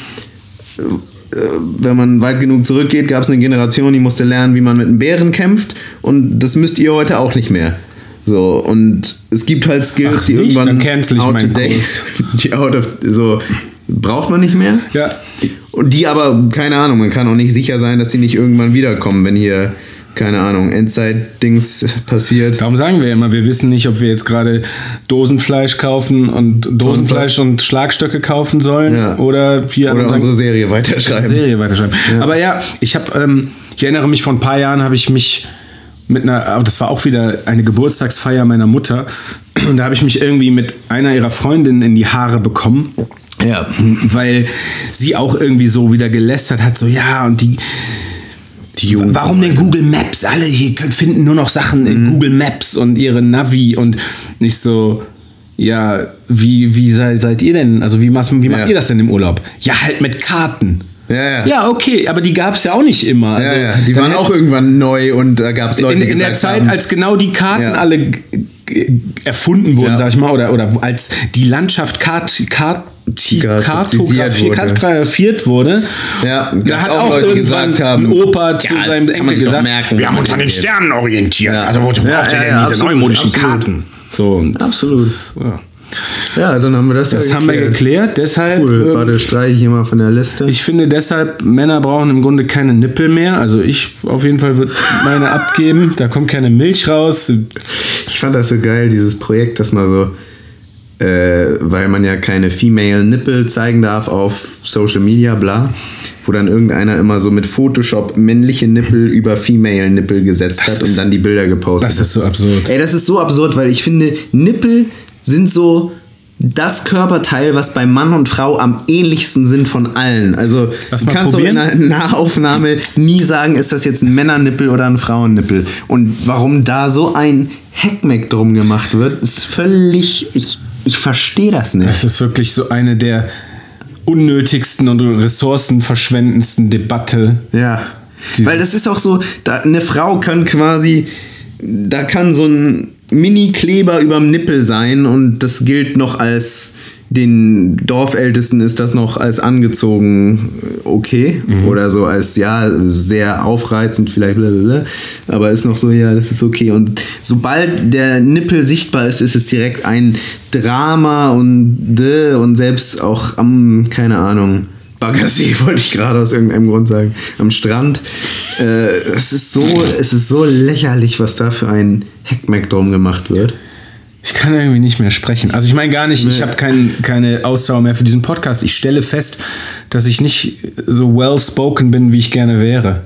wenn man weit genug zurückgeht, gab es eine Generation, die musste lernen, wie man mit einem Bären kämpft. Und das müsst ihr heute auch nicht mehr. So, und es gibt halt Skills, Ach, die nicht? irgendwann out to date, die out of, so braucht man nicht mehr. ja. Und die aber, keine Ahnung, man kann auch nicht sicher sein, dass sie nicht irgendwann wiederkommen, wenn hier, keine Ahnung, Endzeit-Dings passiert. Darum sagen wir immer, wir wissen nicht, ob wir jetzt gerade Dosenfleisch kaufen und Dosenfleisch und Schlagstöcke kaufen sollen Ja. oder hier Oder unsere Serie weiterschreiben. Serie weiterschreiben. Aber ja, ich habe, ähm, ich erinnere mich, vor ein paar Jahren habe ich mich mit einer, aber das war auch wieder eine Geburtstagsfeier meiner Mutter. Und da habe ich mich irgendwie mit einer ihrer Freundinnen in die Haare bekommen. Ja. Weil sie auch irgendwie so wieder gelästert hat, so ja, und die. Die Jugend. Warum denn Google Maps? Alle hier finden nur noch Sachen in Google Maps und ihre Navi und nicht so. Ja, wie, wie seid, seid ihr denn? Also, wie, macht- wie macht Ja. ihr das denn im Urlaub? Ja, halt mit Karten. Ja, ja. Ja, okay, aber die gab es ja auch nicht immer. Also, Ja, ja, die waren auch irgendwann neu und da gab es Leute, in, in der Zeit, haben, als genau die Karten Ja. alle erfunden wurden, sag ich mal, oder, oder als die Landschaft kart, kart, kartografiert, wurde. Ja, da hat auch auch, Leute irgendwann gesagt haben, ein Opa zu ja, das seinem kann man Enkel gesagt, merken, wir haben uns an den man geht." Sternen orientiert. Ja. Also wozu Ja, braucht ihr ja, denn ja, diese absolut, neumodischen absolut. Karten? So, und Absolut. Ja. Ja, dann haben wir das, Das ja haben wir geklärt, deshalb Cool, ähm, warte, streiche ich hier mal von der Liste. Ich finde deshalb, Männer brauchen im Grunde keine Nippel mehr. Also ich auf jeden Fall würde meine abgeben. Da kommt keine Milch raus. Ich fand das so geil, dieses Projekt, dass man so, äh, weil man ja keine Female Nippel zeigen darf auf Social Media, bla, wo dann irgendeiner immer so mit Photoshop männliche Nippel über Female Nippel gesetzt hat und dann die Bilder gepostet Das ist so absurd. Ey, das ist so absurd, weil ich finde, Nippel sind so das Körperteil, was bei Mann und Frau am ähnlichsten sind von allen. Also Lass du kannst doch in probieren. einer Nahaufnahme nie sagen, ist das jetzt ein Männernippel oder ein Frauennippel. Und warum da so ein Heckmeck drum gemacht wird, ist völlig. Ich, ich verstehe das nicht. Das ist wirklich so eine der unnötigsten und ressourcenverschwendendsten Debatte. Ja. Weil das ist auch so, da, eine Frau kann quasi, da kann so ein Mini-Kleber überm Nippel sein und das gilt noch als, den Dorfältesten ist das noch als angezogen äh, okay. Oder so als, ja, sehr aufreizend vielleicht, blablabla. aber ist noch so, ja, das ist okay. Und sobald der Nippel sichtbar ist, ist es direkt ein Drama und, und selbst auch am, keine Ahnung, Baggersee wollte ich gerade aus irgendeinem Grund sagen, am Strand. Äh, es, ist so, es ist so lächerlich, was da für ein Heckmeck drum gemacht wird. Ich kann irgendwie nicht mehr sprechen. Also ich meine gar nicht, ich habe kein, keine Ausdauer mehr für diesen Podcast. Ich stelle fest, dass ich nicht so well spoken bin, wie ich gerne wäre.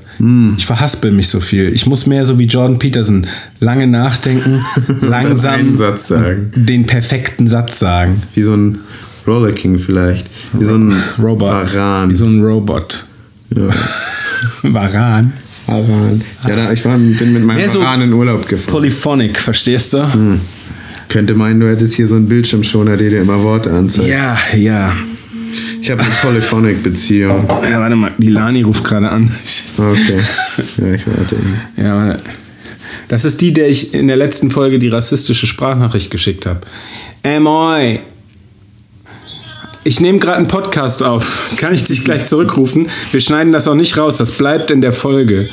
Ich verhaspel mich so viel. Ich muss mehr so wie Jordan Peterson lange nachdenken, langsam den perfekten Satz sagen. Wie so ein Roller King vielleicht. Wie so ein Robot. Varan. Wie so ein Robot. ja. Varan. Varan. Ja, da, ich war, bin mit meinem Mehr so Varan in Urlaub gefahren. Polyphonic, verstehst du? Könnte meinen, du hättest hier so einen Bildschirmschoner, der dir immer Worte anzeigt. Ja, ja. Ich habe eine Polyphonic-Beziehung. Ja, warte mal, die Lani ruft gerade an. Okay. Ja, ich warte. Ja, warte. Das ist die, der ich in der letzten Folge die rassistische Sprachnachricht geschickt habe. Ey, moi. Ich nehme gerade einen Podcast auf. Kann ich dich gleich zurückrufen? Wir schneiden das auch nicht raus. Das bleibt in der Folge.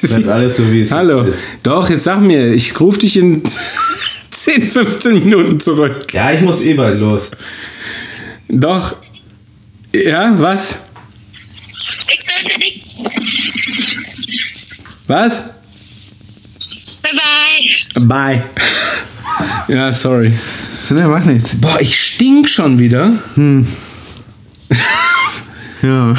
Bleibt alles so, wie es Hallo. ist. Doch, jetzt sag mir, ich rufe dich in 10, 15 Minuten zurück. Ja, ich muss eh bald los. Doch. Ja, was? Ich sollte dich. Was? Bye bye. Bye. ja, sorry. Ne, mach nichts. Boah, ich stink schon wieder. Ja.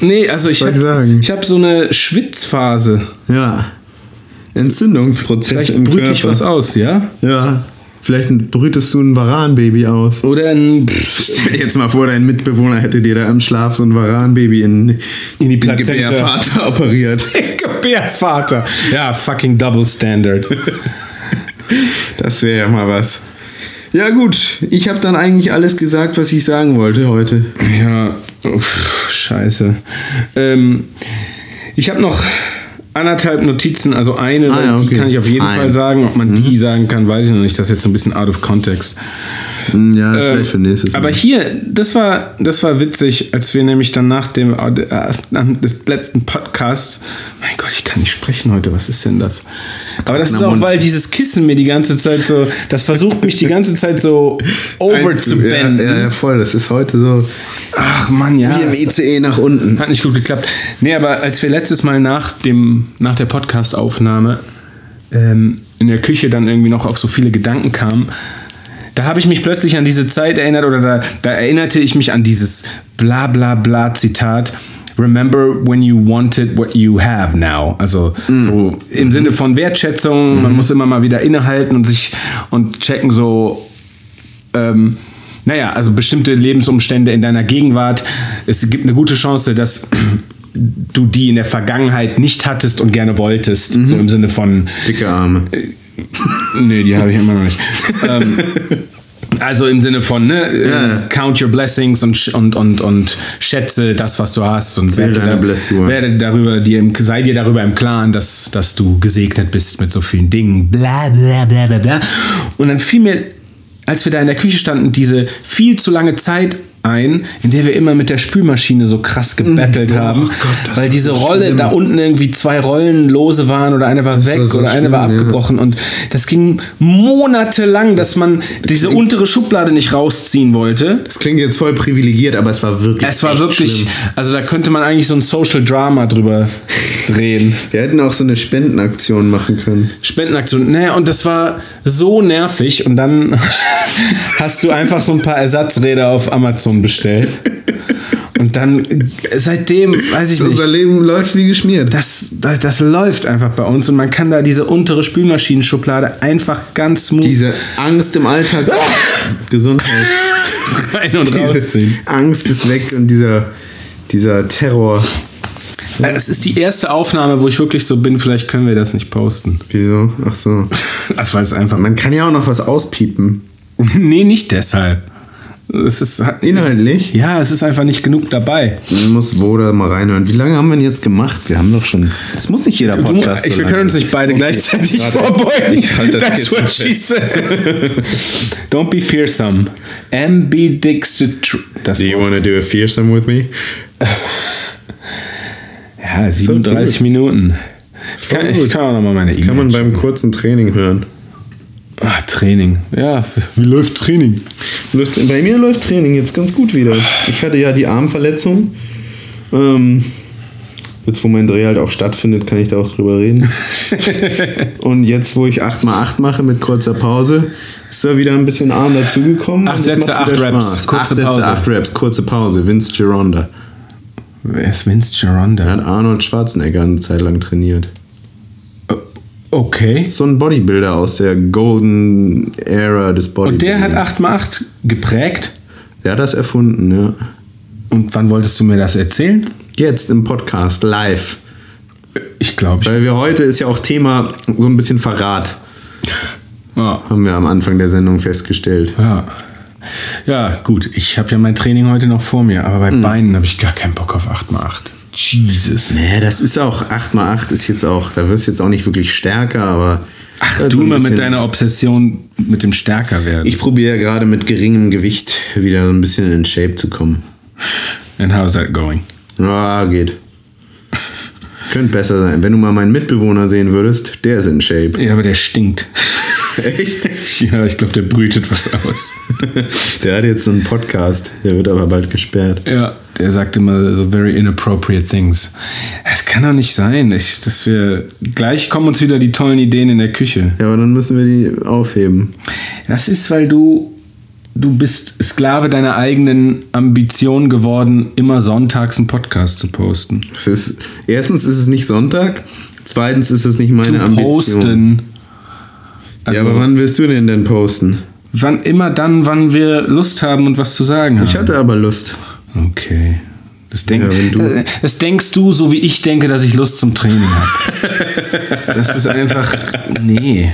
Nee, also ich soll ich habe hab so eine Schwitzphase. ja. Entzündungsprozess Vielleicht im brüte Körper. ich was aus, ja? Ja. Vielleicht brütest du ein Varanbaby aus. Oder ein pff, Stell dir jetzt mal vor, dein Mitbewohner hätte dir da im Schlaf so ein Varanbaby in, In die in. Gebärvater operiert. Gebärvater. Ja, fucking Double Standard. Das wäre ja mal was. Ja gut, ich habe dann eigentlich alles gesagt, was ich sagen wollte heute. Ja, uff, scheiße. Ähm, ich habe noch anderthalb Notizen, also eine, Ah, ja, die okay. kann ich auf jeden Fein. Fall sagen. Ob man die sagen kann, weiß ich noch nicht. Das ist jetzt so ein bisschen out of context. Ja, Ähm, vielleicht für nächstes Mal. Aber hier, das war, das war witzig, als wir nämlich dann nach dem äh, des letzten Podcasts, mein Gott, ich kann nicht sprechen heute, was ist denn das? Aber das ist auch, Mund. weil dieses Kissen mir die ganze Zeit so, das versucht mich die ganze Zeit so over zu ja, benden. ja, ja, voll. Das ist heute so Ach Mann, ja. wie im ICE nach unten. Hat nicht gut geklappt. Nee, aber als wir letztes Mal nach, dem, nach der Podcast-Aufnahme ähm, in der Küche dann irgendwie noch auf so viele Gedanken kamen, da habe ich mich plötzlich an diese Zeit erinnert oder da, da erinnerte ich mich an dieses bla bla bla Zitat. Remember when you wanted what you have now. Also so im Sinne von Wertschätzung, man muss immer mal wieder innehalten und sich und checken so, ähm, naja, also bestimmte Lebensumstände in deiner Gegenwart. Es gibt eine gute Chance, dass du die in der Vergangenheit nicht hattest und gerne wolltest. So im Sinne von, Dicke Arme. Nee, die habe ich immer noch nicht. ähm, also im Sinne von, ne, äh, Ja. count your blessings und, und, und, und schätze das, was du hast und werde, deine da, werde darüber, dir im, sei dir darüber im Klaren, dass, dass du gesegnet bist mit so vielen Dingen. Bla bla bla bla bla. Und dann fiel mir, als wir da in der Küche standen, diese viel zu lange Zeit ein, in der wir immer mit der Spülmaschine so krass gebettelt haben, Mhm. Gott, das weil war diese Rolle schlimm. da unten irgendwie zwei Rollen lose waren oder eine war weg war so oder eine war schlimm, ja. abgebrochen und das ging monatelang, dass man diese untere Schublade nicht rausziehen wollte. Das klingt jetzt voll privilegiert, aber es war wirklich. Es war wirklich, Schlimm. also da könnte man eigentlich so ein Social Drama drüber drehen. Wir hätten auch so eine Spendenaktion machen können. Spendenaktion. Naja, und das war so nervig und dann hast du einfach so ein paar Ersatzräder auf Amazon bestellt. Und dann seitdem, weiß ich nicht. Unser Leben läuft wie geschmiert. Das, das, das läuft einfach bei uns und man kann da diese untere Spülmaschinenschublade einfach ganz smooth Diese Angst im Alltag. Gesundheit. rein und rausziehen. Angst ist weg und dieser, dieser Terror. Es ist die erste Aufnahme, wo ich wirklich so bin, vielleicht können wir das nicht posten. Wieso? Ach so. Das war es einfach. Man kann ja auch noch was auspiepen. Nee, nicht deshalb. Es ist, Inhaltlich? Ja, es ist einfach nicht genug dabei. Man muss wo da mal reinhören. Wie lange haben wir denn jetzt gemacht? Wir haben doch schon. Es muss nicht jeder Du, Podcast. ich, so wir können uns nicht beide Okay. gleichzeitig Warte. vorbeugen. Ich halte das That's what she. Don't be fearsome. Ambidextrous. Do you Wort. wanna do a fearsome with me? Ja, 37 gut. Minuten. Ich kann, ich kann auch noch mal meine E-Mail. Kann man beim kurzen Training hören. Ah, Training. Ja, wie läuft Training? Läuft, bei mir läuft Training jetzt ganz gut wieder. Ich hatte ja die Armverletzung. Ähm, jetzt, wo mein Dreh halt auch stattfindet, kann ich da auch drüber reden. Und jetzt, wo ich 8x8 mache mit kurzer Pause, ist da wieder ein bisschen Arm dazugekommen. Acht und es Sätze, macht acht wieder Reps, Spaß. kurze acht Sätze, Pause. 8 Reps, kurze Pause. Vince Gironda. Wer ist Vince Da Gironda? hat Arnold Schwarzenegger eine Zeit lang trainiert. Okay. So ein Bodybuilder aus der Golden Era des Und der Bodybuilding. hat 8x8 geprägt. Der hat das erfunden, ja. Und wann wolltest du mir das erzählen? Jetzt im Podcast, live. Ich glaube, Weil wir heute ist ja auch Thema so ein bisschen Verrat, ja. haben wir am Anfang der Sendung festgestellt. ja. Ja, gut. Ich habe ja mein Training heute noch vor mir, aber bei Hm. Beinen habe ich gar keinen Bock auf 8x8. Jesus. Nee, das ist auch 8x8 ist jetzt auch, da wirst du jetzt auch nicht wirklich stärker, aber. Ach, du so ein immer mit deiner Obsession mit dem stärker werden. Ich probiere ja gerade mit geringem Gewicht wieder so ein bisschen in Shape zu kommen. And how's that going? Ah, geht. Könnte besser sein. Wenn du mal meinen Mitbewohner sehen würdest, der ist in Shape. Ja, aber der stinkt. Echt? Ja, ich glaube, der brütet was aus. Der hat jetzt einen Podcast, der wird aber bald gesperrt. Ja, der sagt immer so very inappropriate things. Es kann doch nicht sein, ich, dass wir gleich kommen uns wieder die tollen Ideen in der Küche. Ja, aber dann müssen wir die aufheben. Das ist, weil du du bist Sklave deiner eigenen Ambition geworden, immer sonntags einen Podcast zu posten. Ist, erstens ist es nicht Sonntag, zweitens ist es nicht meine zu Ambition. posten. Also, ja, aber wann willst du denn denn posten? wann immer dann, wann wir Lust haben und was zu sagen haben. Ich hatte aber Lust. Okay. Das, denk, Ja, das denkst du, so wie ich denke, dass ich Lust zum Training habe. das ist einfach. Nee.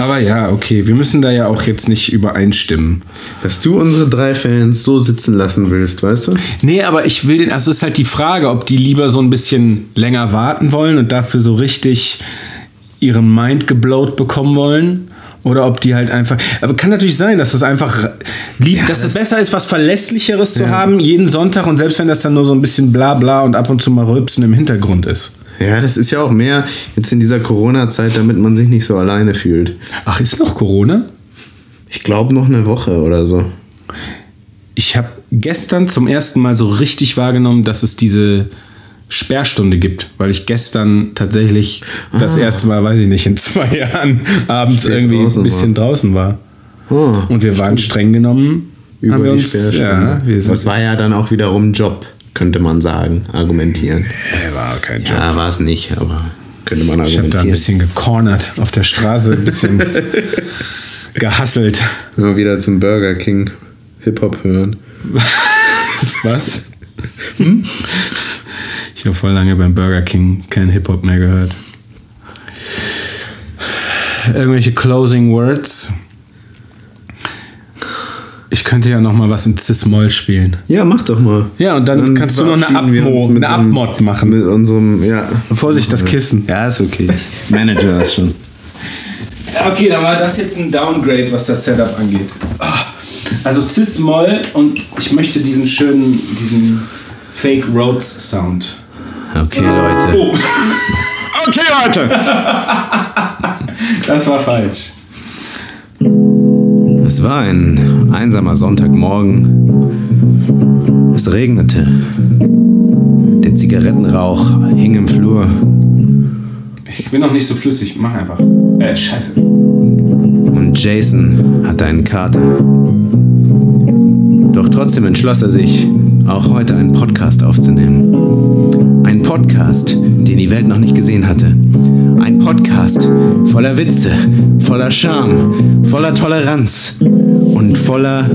Aber ja, okay. Wir müssen da ja auch jetzt nicht übereinstimmen. Dass du unsere drei Fans so sitzen lassen willst, weißt du? Nee, aber ich will den. Also ist halt die Frage, ob die lieber so ein bisschen länger warten wollen und dafür so richtig ihren Mind geblowt bekommen wollen. Oder ob die halt einfach. Aber kann natürlich sein, dass das einfach lieb, dass es besser ist, was Verlässlicheres zu haben, jeden Sonntag und selbst wenn das dann nur so ein bisschen bla bla und ab und zu mal Rülpsen im Hintergrund ist. Ja, das ist ja auch mehr jetzt in dieser Corona-Zeit, damit man sich nicht so alleine fühlt. Ach, ist noch Corona? Ich glaube noch eine Woche oder so. Ich habe gestern zum ersten Mal so richtig wahrgenommen, dass es diese Sperrstunde gibt, weil ich gestern tatsächlich das erste Mal, weiß ich nicht, in zwei Jahren abends Spät irgendwie ein bisschen draußen war. Oh, Und wir waren streng genommen. über haben wir die uns, Sperrstunde. ja, das war ja dann auch wiederum Job, könnte man sagen, argumentieren. äh, war kein Job. Ja, war es nicht, aber könnte man Ich habe argumentieren. da ein bisschen gecornert auf der Straße, ein bisschen gehasselt. Mal wieder zum Burger King Hip-Hop hören. Was? Ich habe voll lange beim Burger King kein Hip-Hop mehr gehört. Irgendwelche Closing Words. Ich könnte ja noch mal was in Cis-Moll spielen. Ja, mach doch mal. Ja, und dann kannst du noch eine Abmo, Abmod machen. Mit unserem, ja. Vorsicht, das Kissen. Ja, ist okay. Manager ist schon. Okay, dann war das jetzt ein Downgrade, was das Setup angeht. Ah, Also Cis-Moll und ich möchte diesen schönen, diesen Fake Rhodes Sound. Okay, Leute. Oh, Okay, Leute. das war falsch. Es war ein einsamer Sonntagmorgen. Es regnete. Der Zigarettenrauch hing im Flur. Ich bin noch nicht so flüssig, mach einfach. Äh, scheiße. Und Jason hatte einen Kater. Doch trotzdem entschloss er sich, auch heute einen Podcast aufzunehmen. Ein Podcast, den die Welt noch nicht gesehen hatte. Ein Podcast voller Witze, voller Charme, voller Toleranz und voller